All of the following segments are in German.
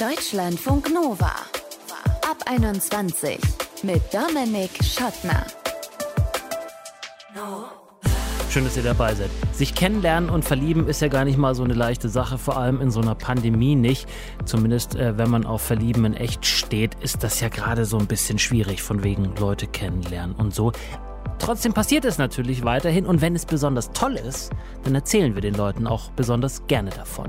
Deutschlandfunk Nova. Ab 21 mit Dominik Schottner. Schön, dass ihr dabei seid. Sich kennenlernen und verlieben ist ja gar nicht mal so eine leichte Sache, vor allem in so einer Pandemie nicht. Zumindest äh, wenn man auf Verlieben in echt steht, ist das ja gerade so ein bisschen schwierig, von wegen Leute kennenlernen und so. Trotzdem passiert es natürlich weiterhin und wenn es besonders toll ist, dann erzählen wir den Leuten auch besonders gerne davon.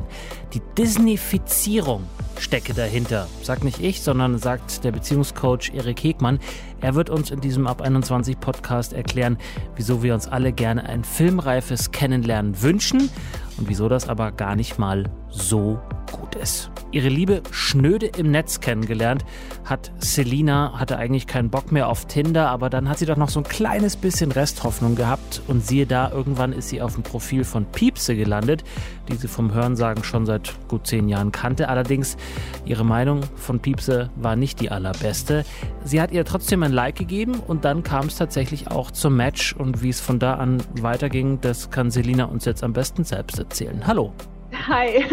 Die Disneyfizierung stecke dahinter. Sagt nicht ich, sondern sagt der Beziehungscoach Erik Hegmann. Er wird uns in diesem Ab 21 Podcast erklären, wieso wir uns alle gerne ein filmreifes Kennenlernen wünschen und wieso das aber gar nicht mal so gut ist. Ihre Liebe schnöde im Netz kennengelernt, hat Selina, hatte eigentlich keinen Bock mehr auf Tinder, aber dann hat sie doch noch so ein kleines bisschen Resthoffnung gehabt und siehe da, irgendwann ist sie auf dem Profil von Piepse gelandet, die sie vom Hörensagen schon seit gut zehn Jahren kannte. Allerdings, ihre Meinung von Piepse war nicht die allerbeste. Sie hat ihr trotzdem ein Like gegeben und dann kam es tatsächlich auch zum Match und wie es von da an weiterging, das kann Selina uns jetzt am besten selbst erzählen. Hallo. Hi.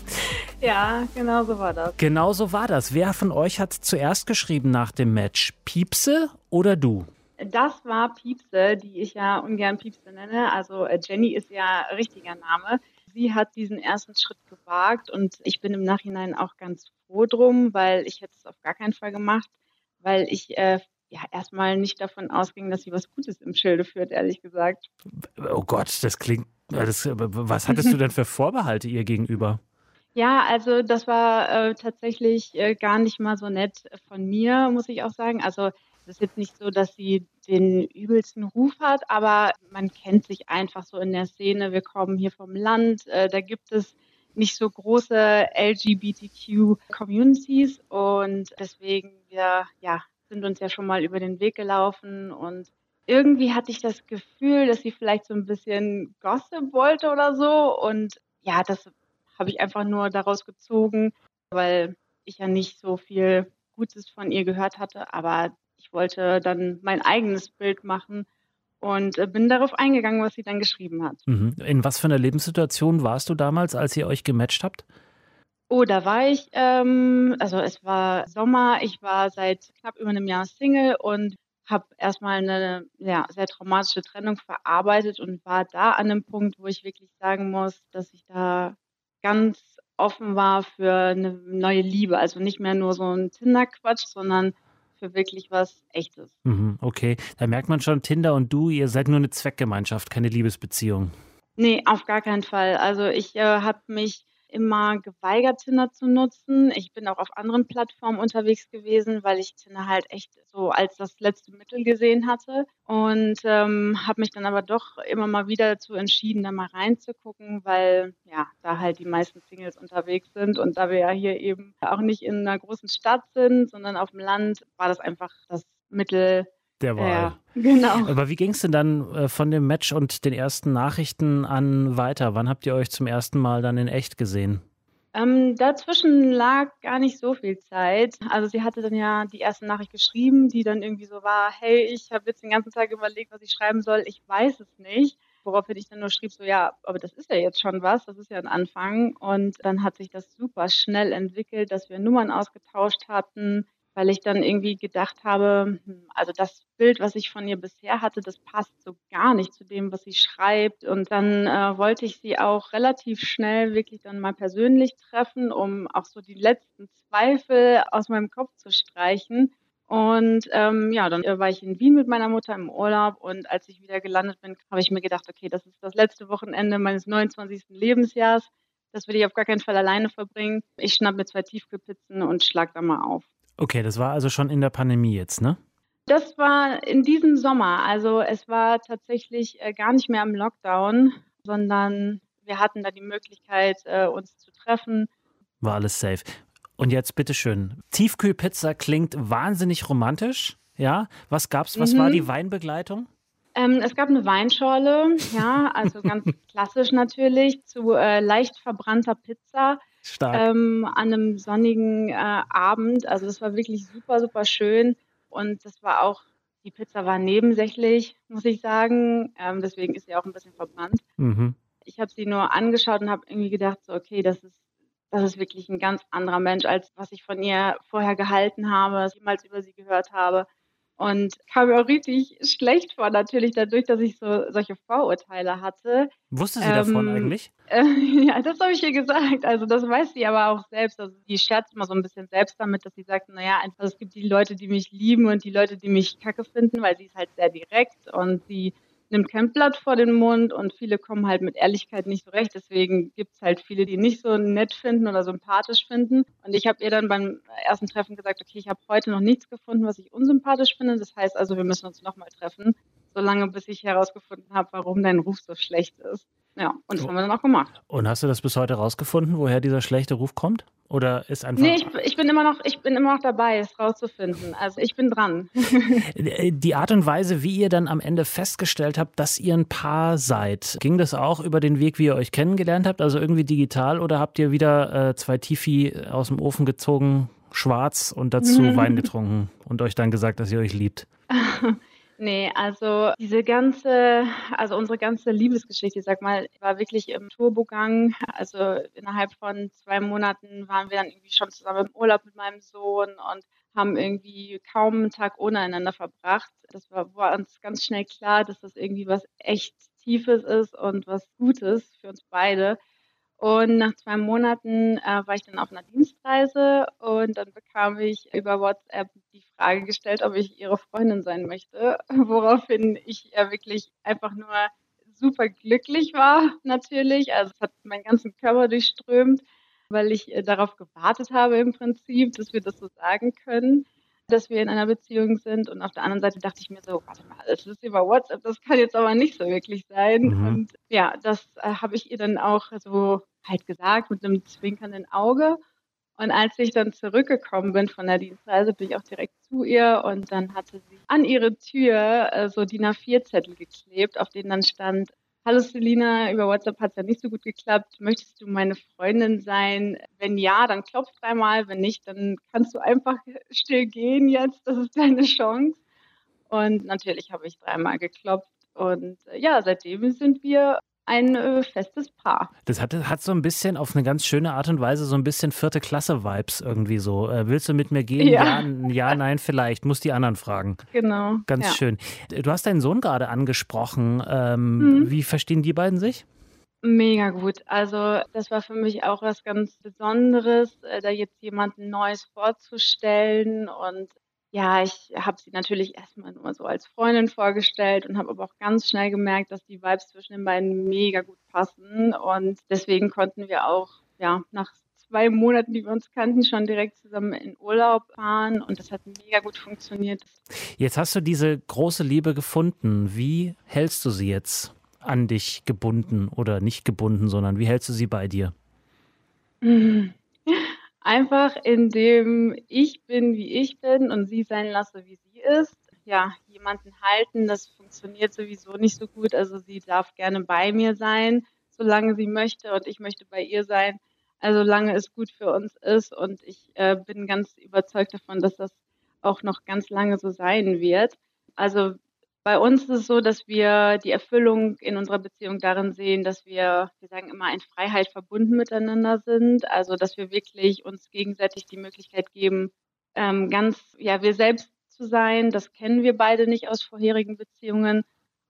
ja, genau so war das. Genau so war das. Wer von euch hat zuerst geschrieben nach dem Match? Piepse oder du? Das war Piepse, die ich ja ungern Piepse nenne. Also äh, Jenny ist ja richtiger Name. Sie hat diesen ersten Schritt gewagt und ich bin im Nachhinein auch ganz froh drum, weil ich hätte es auf gar keinen Fall gemacht, weil ich äh, ja erstmal nicht davon ausging, dass sie was Gutes im Schilde führt, ehrlich gesagt. Oh Gott, das klingt. Das, was hattest du denn für Vorbehalte ihr gegenüber? Ja, also das war äh, tatsächlich äh, gar nicht mal so nett von mir, muss ich auch sagen. Also es ist jetzt nicht so, dass sie den übelsten Ruf hat, aber man kennt sich einfach so in der Szene. Wir kommen hier vom Land, äh, da gibt es nicht so große LGBTQ-Communities und deswegen wir ja sind uns ja schon mal über den Weg gelaufen und irgendwie hatte ich das Gefühl, dass sie vielleicht so ein bisschen Gossip wollte oder so und ja, das habe ich einfach nur daraus gezogen, weil ich ja nicht so viel Gutes von ihr gehört hatte, aber ich wollte dann mein eigenes Bild machen und äh, bin darauf eingegangen, was sie dann geschrieben hat. Mhm. In was für einer Lebenssituation warst du damals, als ihr euch gematcht habt? Oh, da war ich, ähm, also es war Sommer, ich war seit knapp über einem Jahr Single und habe erstmal eine ja, sehr traumatische Trennung verarbeitet und war da an einem Punkt, wo ich wirklich sagen muss, dass ich da ganz offen war für eine neue Liebe. Also nicht mehr nur so ein Tinder-Quatsch, sondern für wirklich was Echtes. Mhm, okay, da merkt man schon, Tinder und du, ihr seid nur eine Zweckgemeinschaft, keine Liebesbeziehung. Nee, auf gar keinen Fall. Also ich äh, habe mich immer geweigert, Tinder zu nutzen. Ich bin auch auf anderen Plattformen unterwegs gewesen, weil ich Tinder halt echt so als das letzte Mittel gesehen hatte und ähm, habe mich dann aber doch immer mal wieder dazu entschieden, da mal reinzugucken, weil ja, da halt die meisten Singles unterwegs sind und da wir ja hier eben auch nicht in einer großen Stadt sind, sondern auf dem Land, war das einfach das Mittel, der Wahl. Ja, genau. Aber wie ging es denn dann äh, von dem Match und den ersten Nachrichten an weiter? Wann habt ihr euch zum ersten Mal dann in echt gesehen? Ähm, dazwischen lag gar nicht so viel Zeit. Also sie hatte dann ja die erste Nachricht geschrieben, die dann irgendwie so war, hey, ich habe jetzt den ganzen Tag überlegt, was ich schreiben soll, ich weiß es nicht. Woraufhin ich dann nur schrieb, so ja, aber das ist ja jetzt schon was, das ist ja ein Anfang. Und dann hat sich das super schnell entwickelt, dass wir Nummern ausgetauscht hatten weil ich dann irgendwie gedacht habe, hm, also das Bild, was ich von ihr bisher hatte, das passt so gar nicht zu dem, was sie schreibt. Und dann äh, wollte ich sie auch relativ schnell wirklich dann mal persönlich treffen, um auch so die letzten Zweifel aus meinem Kopf zu streichen. Und ähm, ja, dann war ich in Wien mit meiner Mutter im Urlaub und als ich wieder gelandet bin, habe ich mir gedacht, okay, das ist das letzte Wochenende meines 29. Lebensjahres. Das will ich auf gar keinen Fall alleine verbringen. Ich schnapp mir zwei Tiefkühlpizzen und schlag da mal auf. Okay, das war also schon in der Pandemie jetzt, ne? Das war in diesem Sommer. Also es war tatsächlich äh, gar nicht mehr im Lockdown, sondern wir hatten da die Möglichkeit, äh, uns zu treffen. War alles safe. Und jetzt bitteschön. Tiefkühlpizza klingt wahnsinnig romantisch. Ja, was gab's? Was mhm. war die Weinbegleitung? Ähm, es gab eine Weinschorle, ja, also ganz klassisch natürlich, zu äh, leicht verbrannter Pizza ähm, an einem sonnigen äh, Abend. Also das war wirklich super, super schön. Und das war auch, die Pizza war nebensächlich, muss ich sagen. Ähm, deswegen ist sie auch ein bisschen verbrannt. Mhm. Ich habe sie nur angeschaut und habe irgendwie gedacht, so, okay, das ist das ist wirklich ein ganz anderer Mensch, als was ich von ihr vorher gehalten habe, was ich jemals über sie gehört habe. Und kam mir auch richtig schlecht vor, natürlich dadurch, dass ich so solche Vorurteile hatte. Wusste sie ähm, davon eigentlich? Äh, ja, das habe ich ihr gesagt. Also das weiß sie aber auch selbst. Also die scherzt immer so ein bisschen selbst damit, dass sie sagt, naja, einfach, es gibt die Leute, die mich lieben und die Leute, die mich kacke finden, weil sie ist halt sehr direkt und sie nimmt kein Blatt vor den Mund und viele kommen halt mit Ehrlichkeit nicht so recht. Deswegen gibt es halt viele, die nicht so nett finden oder sympathisch finden. Und ich habe ihr dann beim ersten Treffen gesagt, okay, ich habe heute noch nichts gefunden, was ich unsympathisch finde. Das heißt also, wir müssen uns nochmal treffen, solange bis ich herausgefunden habe, warum dein Ruf so schlecht ist. Ja, und das haben wir dann auch gemacht. Und hast du das bis heute herausgefunden, woher dieser schlechte Ruf kommt? Oder ist einfach. Nee, ich, ich, bin immer noch, ich bin immer noch dabei, es rauszufinden. Also ich bin dran. Die Art und Weise, wie ihr dann am Ende festgestellt habt, dass ihr ein Paar seid, ging das auch über den Weg, wie ihr euch kennengelernt habt? Also irgendwie digital oder habt ihr wieder äh, zwei Tifi aus dem Ofen gezogen, schwarz und dazu Wein getrunken und euch dann gesagt, dass ihr euch liebt? Nee, also diese ganze, also unsere ganze Liebesgeschichte, ich sag mal, war wirklich im Turbogang. Also innerhalb von zwei Monaten waren wir dann irgendwie schon zusammen im Urlaub mit meinem Sohn und haben irgendwie kaum einen Tag ohne einander verbracht. Das war, war uns ganz schnell klar, dass das irgendwie was echt Tiefes ist und was Gutes für uns beide. Und nach zwei Monaten äh, war ich dann auf einer Dienstreise und dann bekam ich über WhatsApp die Frage gestellt, ob ich ihre Freundin sein möchte, woraufhin ich ja wirklich einfach nur super glücklich war, natürlich. Also es hat meinen ganzen Körper durchströmt, weil ich äh, darauf gewartet habe im Prinzip, dass wir das so sagen können dass wir in einer Beziehung sind. Und auf der anderen Seite dachte ich mir so, warte mal, das ist über WhatsApp, das kann jetzt aber nicht so wirklich sein. Mhm. Und ja, das äh, habe ich ihr dann auch so halt gesagt mit einem zwinkernden Auge. Und als ich dann zurückgekommen bin von der Dienstreise, bin ich auch direkt zu ihr und dann hatte sie an ihre Tür äh, so DIN A4-Zettel geklebt, auf denen dann stand, Hallo Selina, über WhatsApp hat es ja nicht so gut geklappt. Möchtest du meine Freundin sein? Wenn ja, dann klopf dreimal. Wenn nicht, dann kannst du einfach still gehen jetzt. Das ist deine Chance. Und natürlich habe ich dreimal geklopft. Und äh, ja, seitdem sind wir ein äh, festes Paar. Das hat, hat so ein bisschen auf eine ganz schöne Art und Weise so ein bisschen vierte Klasse-Vibes irgendwie so. Äh, willst du mit mir gehen? Ja. ja. ja, nein, vielleicht. Muss die anderen fragen. Genau. Ganz ja. schön. Du hast deinen Sohn gerade angesprochen. Ähm, mhm. Wie verstehen die beiden sich? Mega gut. Also das war für mich auch was ganz Besonderes, äh, da jetzt jemanden Neues vorzustellen und ja, ich habe sie natürlich erstmal nur so als Freundin vorgestellt und habe aber auch ganz schnell gemerkt, dass die Vibes zwischen den beiden mega gut passen. Und deswegen konnten wir auch ja, nach zwei Monaten, die wir uns kannten, schon direkt zusammen in Urlaub fahren und das hat mega gut funktioniert. Jetzt hast du diese große Liebe gefunden. Wie hältst du sie jetzt an dich gebunden oder nicht gebunden, sondern wie hältst du sie bei dir? Einfach indem ich bin, wie ich bin und sie sein lasse, wie sie ist. Ja, jemanden halten, das funktioniert sowieso nicht so gut. Also sie darf gerne bei mir sein, solange sie möchte und ich möchte bei ihr sein, also solange es gut für uns ist. Und ich äh, bin ganz überzeugt davon, dass das auch noch ganz lange so sein wird. Also bei uns ist es so, dass wir die Erfüllung in unserer Beziehung darin sehen, dass wir, wir sagen immer, in Freiheit verbunden miteinander sind. Also, dass wir wirklich uns gegenseitig die Möglichkeit geben, ähm, ganz, ja, wir selbst zu sein. Das kennen wir beide nicht aus vorherigen Beziehungen.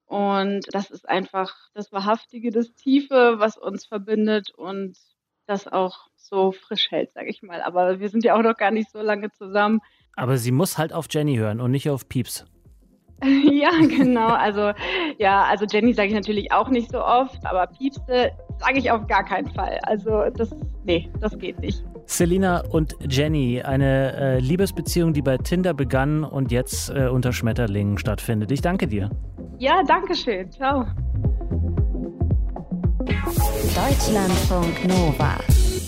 Und das ist einfach das Wahrhaftige, das Tiefe, was uns verbindet und das auch so frisch hält, sage ich mal. Aber wir sind ja auch noch gar nicht so lange zusammen. Aber sie muss halt auf Jenny hören und nicht auf Pieps. Ja, genau. Also ja, also Jenny sage ich natürlich auch nicht so oft, aber Piepste sage ich auf gar keinen Fall. Also das, nee, das geht nicht. Selina und Jenny, eine äh, Liebesbeziehung, die bei Tinder begann und jetzt äh, unter Schmetterlingen stattfindet. Ich danke dir. Ja, danke schön. Ciao. Deutschlandfunk Nova.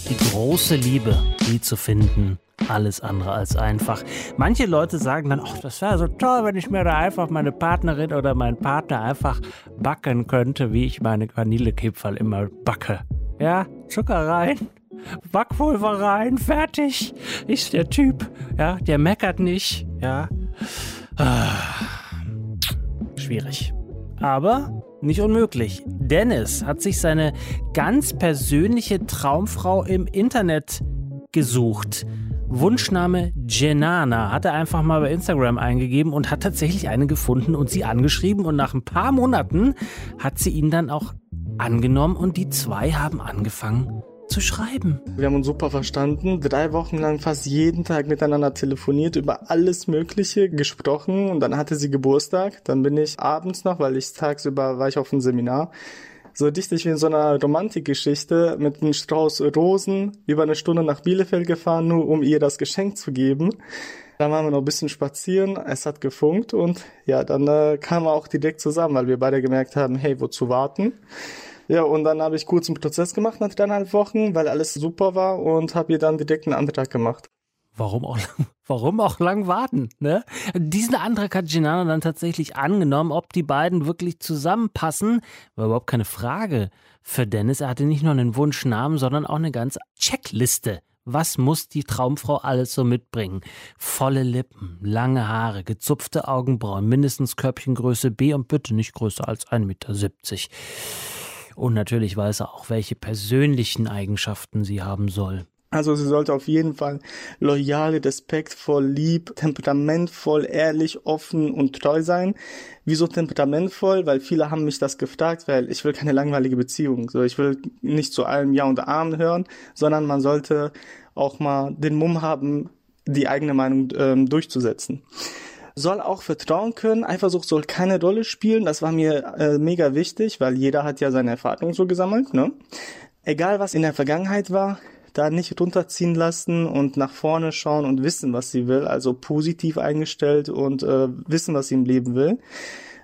Die große Liebe, die zu finden alles andere als einfach. Manche Leute sagen dann, ach, das wäre so toll, wenn ich mir da einfach meine Partnerin oder meinen Partner einfach backen könnte, wie ich meine Vanillekipferl immer backe. Ja, Zucker rein, Backpulver rein, fertig. Ist der Typ, ja, der meckert nicht, ja. Ah, schwierig. Aber nicht unmöglich. Dennis hat sich seine ganz persönliche Traumfrau im Internet gesucht. Wunschname Jenana hat er einfach mal bei Instagram eingegeben und hat tatsächlich eine gefunden und sie angeschrieben und nach ein paar Monaten hat sie ihn dann auch angenommen und die zwei haben angefangen zu schreiben. Wir haben uns super verstanden, drei Wochen lang fast jeden Tag miteinander telefoniert, über alles Mögliche gesprochen und dann hatte sie Geburtstag. Dann bin ich abends noch, weil ich tagsüber war ich auf einem Seminar, so richtig wie in so einer Romantikgeschichte mit einem Strauß Rosen über eine Stunde nach Bielefeld gefahren, nur um ihr das Geschenk zu geben. Dann waren wir noch ein bisschen spazieren, es hat gefunkt und ja, dann äh, kamen wir auch direkt zusammen, weil wir beide gemerkt haben, hey, wozu warten? Ja, und dann habe ich kurz einen Prozess gemacht nach dreieinhalb Wochen, weil alles super war und habe ihr dann direkt einen Antrag gemacht. Warum auch, warum auch lang warten? Ne? Diesen Antrag hat Ginana dann tatsächlich angenommen, ob die beiden wirklich zusammenpassen, war überhaupt keine Frage für Dennis. Er hatte nicht nur einen Wunschnamen, sondern auch eine ganze Checkliste. Was muss die Traumfrau alles so mitbringen? Volle Lippen, lange Haare, gezupfte Augenbrauen, mindestens Körbchengröße B und bitte nicht größer als 1,70 Meter. Und natürlich weiß er auch, welche persönlichen Eigenschaften sie haben soll. Also sie sollte auf jeden Fall loyal, respektvoll, lieb, temperamentvoll, ehrlich, offen und treu sein. Wieso temperamentvoll? Weil viele haben mich das gefragt, weil ich will keine langweilige Beziehung. So, ich will nicht zu allem Ja und Amen hören, sondern man sollte auch mal den Mumm haben, die eigene Meinung ähm, durchzusetzen soll auch vertrauen können. Eifersucht soll keine Rolle spielen. Das war mir äh, mega wichtig, weil jeder hat ja seine Erfahrungen so gesammelt. Ne? Egal was in der Vergangenheit war, da nicht runterziehen lassen und nach vorne schauen und wissen, was sie will. Also positiv eingestellt und äh, wissen, was sie im Leben will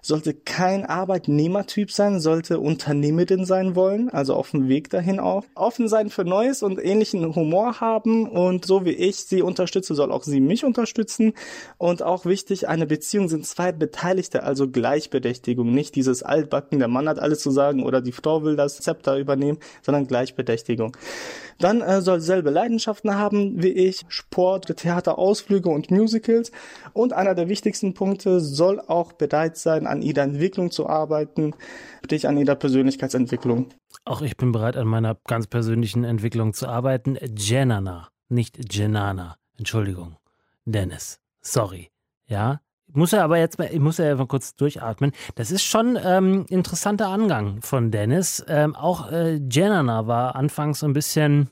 sollte kein Arbeitnehmertyp sein, sollte Unternehmerin sein wollen, also auf dem Weg dahin auch. Offen sein für Neues und ähnlichen Humor haben und so wie ich sie unterstütze, soll auch sie mich unterstützen. Und auch wichtig, eine Beziehung sind zwei Beteiligte, also Gleichberechtigung, nicht dieses Altbacken, der Mann hat alles zu sagen oder die Frau will das Zepter übernehmen, sondern Gleichberechtigung. Dann äh, soll selbe Leidenschaften haben wie ich, Sport, Theater, Ausflüge und Musicals. Und einer der wichtigsten Punkte soll auch bereit sein, an ihrer Entwicklung zu arbeiten, dich an ihrer Persönlichkeitsentwicklung. Auch ich bin bereit, an meiner ganz persönlichen Entwicklung zu arbeiten. Jenana, nicht Jenana. Entschuldigung. Dennis. Sorry. Ja, muss ja aber jetzt mal, ich muss ja einfach kurz durchatmen. Das ist schon ähm, interessanter Angang von Dennis. Ähm, auch äh, Jenana war anfangs so ein bisschen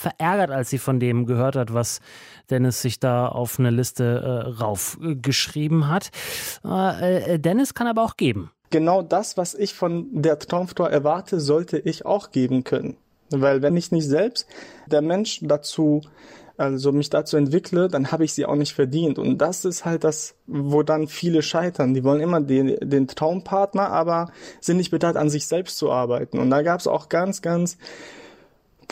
verärgert, als sie von dem gehört hat, was Dennis sich da auf eine Liste äh, raufgeschrieben hat. Äh, äh, Dennis kann aber auch geben. Genau das, was ich von der Traumfrau erwarte, sollte ich auch geben können. Weil wenn ich nicht selbst der Mensch dazu also mich dazu entwickle, dann habe ich sie auch nicht verdient. Und das ist halt das, wo dann viele scheitern. Die wollen immer den, den Traumpartner, aber sind nicht bereit, an sich selbst zu arbeiten. Und da gab es auch ganz, ganz,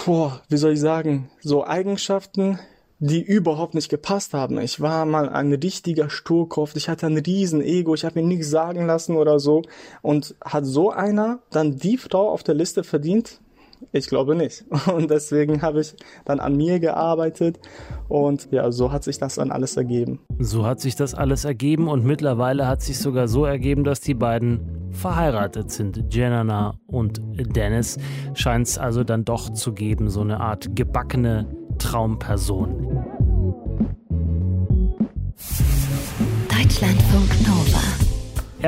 boah, wie soll ich sagen, so Eigenschaften, die überhaupt nicht gepasst haben. Ich war mal ein richtiger Sturkopf, ich hatte ein riesen Ego, ich habe mir nichts sagen lassen oder so. Und hat so einer dann die Frau auf der Liste verdient? Ich glaube nicht. Und deswegen habe ich dann an mir gearbeitet und ja, so hat sich das dann alles ergeben. So hat sich das alles ergeben und mittlerweile hat sich sogar so ergeben, dass die beiden verheiratet sind. Jenna und Dennis scheint es also dann doch zu geben, so eine Art gebackene Traumperson. Deutschlandfunk Nova.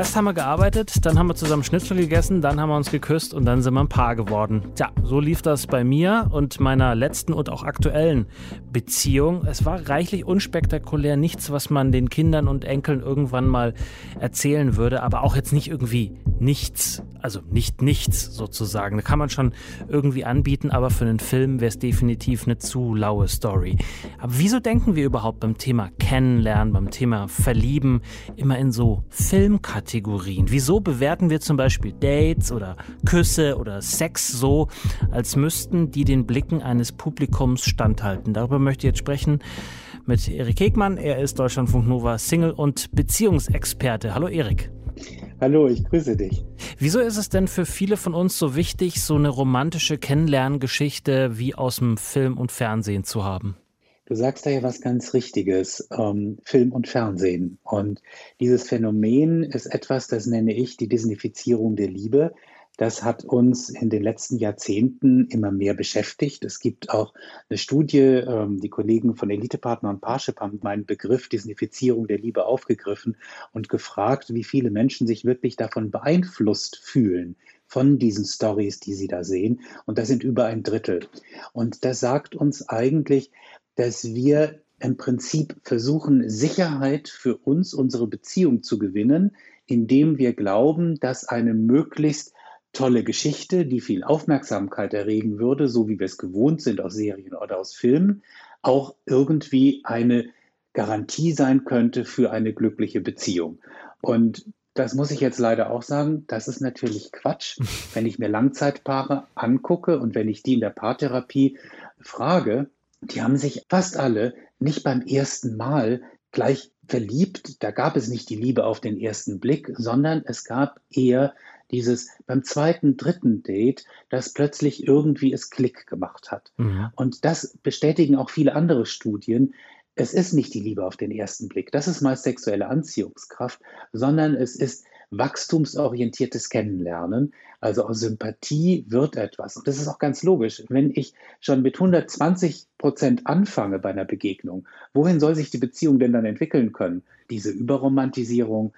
Erst haben wir gearbeitet, dann haben wir zusammen Schnitzel gegessen, dann haben wir uns geküsst und dann sind wir ein Paar geworden. Tja, so lief das bei mir und meiner letzten und auch aktuellen Beziehung. Es war reichlich unspektakulär, nichts, was man den Kindern und Enkeln irgendwann mal erzählen würde, aber auch jetzt nicht irgendwie nichts, also nicht nichts sozusagen. Da kann man schon irgendwie anbieten, aber für einen Film wäre es definitiv eine zu laue Story. Aber wieso denken wir überhaupt beim Thema Kennenlernen, beim Thema Verlieben immer in so Filmkarten? Kategorien. Wieso bewerten wir zum Beispiel Dates oder Küsse oder Sex so, als müssten die den Blicken eines Publikums standhalten? Darüber möchte ich jetzt sprechen mit Erik Hegmann. Er ist Deutschlandfunk Nova Single und Beziehungsexperte. Hallo Erik. Hallo, ich grüße dich. Wieso ist es denn für viele von uns so wichtig, so eine romantische Kennenlerngeschichte wie aus dem Film und Fernsehen zu haben? Du sagst da ja was ganz Richtiges, ähm, Film und Fernsehen. Und dieses Phänomen ist etwas, das nenne ich die Disneyfizierung der Liebe. Das hat uns in den letzten Jahrzehnten immer mehr beschäftigt. Es gibt auch eine Studie, ähm, die Kollegen von Elitepartner und Parship haben meinen Begriff Disneyfizierung der Liebe aufgegriffen und gefragt, wie viele Menschen sich wirklich davon beeinflusst fühlen von diesen Stories, die sie da sehen. Und das sind über ein Drittel. Und das sagt uns eigentlich, dass wir im Prinzip versuchen, Sicherheit für uns, unsere Beziehung zu gewinnen, indem wir glauben, dass eine möglichst tolle Geschichte, die viel Aufmerksamkeit erregen würde, so wie wir es gewohnt sind aus Serien oder aus Filmen, auch irgendwie eine Garantie sein könnte für eine glückliche Beziehung. Und das muss ich jetzt leider auch sagen, das ist natürlich Quatsch. Wenn ich mir Langzeitpaare angucke und wenn ich die in der Paartherapie frage, die haben sich fast alle nicht beim ersten Mal gleich verliebt. Da gab es nicht die Liebe auf den ersten Blick, sondern es gab eher dieses beim zweiten, dritten Date, das plötzlich irgendwie es Klick gemacht hat. Mhm. Und das bestätigen auch viele andere Studien. Es ist nicht die Liebe auf den ersten Blick, das ist meist sexuelle Anziehungskraft, sondern es ist wachstumsorientiertes Kennenlernen. Also aus Sympathie wird etwas. Und das ist auch ganz logisch. Wenn ich schon mit 120 Prozent anfange bei einer Begegnung, wohin soll sich die Beziehung denn dann entwickeln können? Diese Überromantisierung,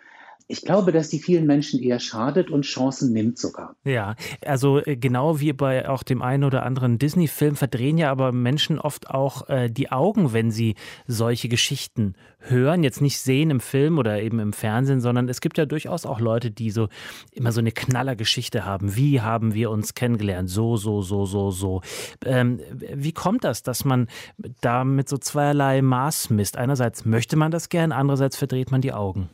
ich glaube, dass die vielen Menschen eher schadet und Chancen nimmt sogar. Ja, also äh, genau wie bei auch dem einen oder anderen Disney-Film verdrehen ja aber Menschen oft auch äh, die Augen, wenn sie solche Geschichten hören. Jetzt nicht sehen im Film oder eben im Fernsehen, sondern es gibt ja durchaus auch Leute, die so immer so eine Knallergeschichte haben. Wie haben wir uns kennengelernt? So, so, so, so, so. Ähm, wie kommt das, dass man da mit so zweierlei Maß misst? Einerseits möchte man das gern, andererseits verdreht man die Augen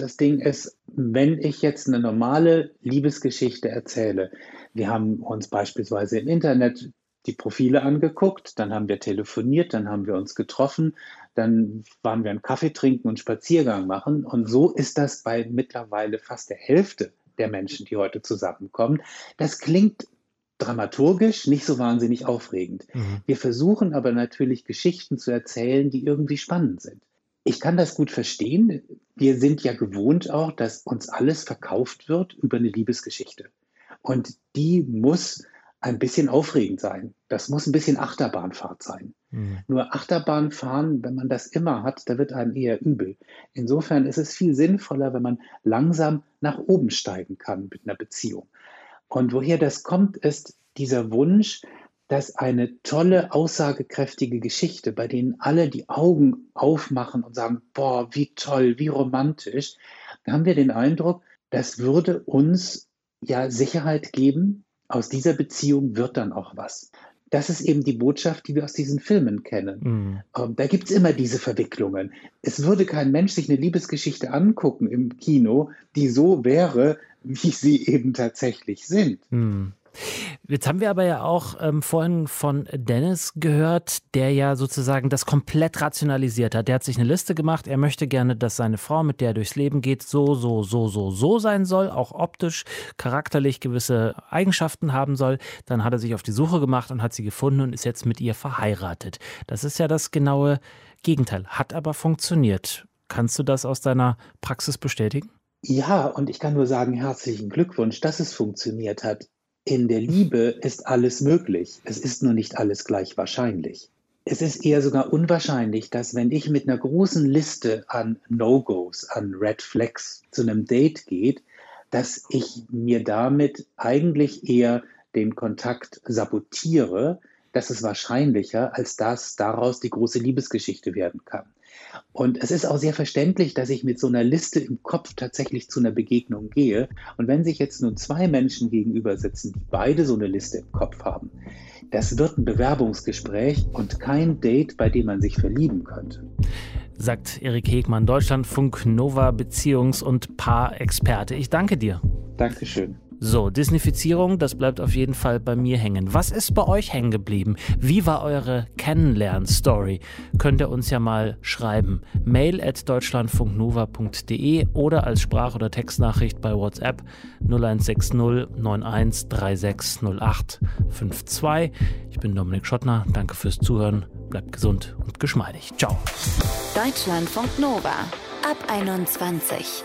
das Ding ist, wenn ich jetzt eine normale Liebesgeschichte erzähle, wir haben uns beispielsweise im Internet die Profile angeguckt, dann haben wir telefoniert, dann haben wir uns getroffen, dann waren wir einen Kaffee trinken und Spaziergang machen. Und so ist das bei mittlerweile fast der Hälfte der Menschen, die heute zusammenkommen. Das klingt dramaturgisch nicht so wahnsinnig aufregend. Mhm. Wir versuchen aber natürlich Geschichten zu erzählen, die irgendwie spannend sind. Ich kann das gut verstehen. Wir sind ja gewohnt auch, dass uns alles verkauft wird über eine Liebesgeschichte. Und die muss ein bisschen aufregend sein. Das muss ein bisschen Achterbahnfahrt sein. Mhm. Nur Achterbahnfahren, wenn man das immer hat, da wird einem eher übel. Insofern ist es viel sinnvoller, wenn man langsam nach oben steigen kann mit einer Beziehung. Und woher das kommt, ist dieser Wunsch, dass eine tolle, aussagekräftige Geschichte, bei denen alle die Augen aufmachen und sagen, boah, wie toll, wie romantisch, da haben wir den Eindruck, das würde uns ja Sicherheit geben, aus dieser Beziehung wird dann auch was. Das ist eben die Botschaft, die wir aus diesen Filmen kennen. Mhm. Ähm, da gibt es immer diese Verwicklungen. Es würde kein Mensch sich eine Liebesgeschichte angucken im Kino, die so wäre, wie sie eben tatsächlich sind. Mhm. Jetzt haben wir aber ja auch ähm, vorhin von Dennis gehört, der ja sozusagen das komplett rationalisiert hat. Der hat sich eine Liste gemacht. Er möchte gerne, dass seine Frau, mit der er durchs Leben geht, so, so, so, so, so sein soll, auch optisch, charakterlich gewisse Eigenschaften haben soll. Dann hat er sich auf die Suche gemacht und hat sie gefunden und ist jetzt mit ihr verheiratet. Das ist ja das genaue Gegenteil. Hat aber funktioniert. Kannst du das aus deiner Praxis bestätigen? Ja, und ich kann nur sagen, herzlichen Glückwunsch, dass es funktioniert hat. In der Liebe ist alles möglich. Es ist nur nicht alles gleich wahrscheinlich. Es ist eher sogar unwahrscheinlich, dass wenn ich mit einer großen Liste an No-Gos, an Red Flags zu einem Date geht, dass ich mir damit eigentlich eher den Kontakt sabotiere. Das ist wahrscheinlicher, als dass daraus die große Liebesgeschichte werden kann. Und es ist auch sehr verständlich, dass ich mit so einer Liste im Kopf tatsächlich zu einer Begegnung gehe. Und wenn sich jetzt nun zwei Menschen gegenüber sitzen, die beide so eine Liste im Kopf haben, das wird ein Bewerbungsgespräch und kein Date, bei dem man sich verlieben könnte. Sagt Erik Hegmann, Deutschlandfunk Nova Beziehungs- und Paarexperte. Ich danke dir. Dankeschön. So, Disneyfizierung, das bleibt auf jeden Fall bei mir hängen. Was ist bei euch hängen geblieben? Wie war eure Kennenlern-Story? Könnt ihr uns ja mal schreiben. Mail at deutschlandfunknova.de oder als Sprach- oder Textnachricht bei WhatsApp 0160 91 3608 52. Ich bin Dominik Schottner. Danke fürs Zuhören. Bleibt gesund und geschmeidig. Ciao. Deutschlandfunk Nova ab 21.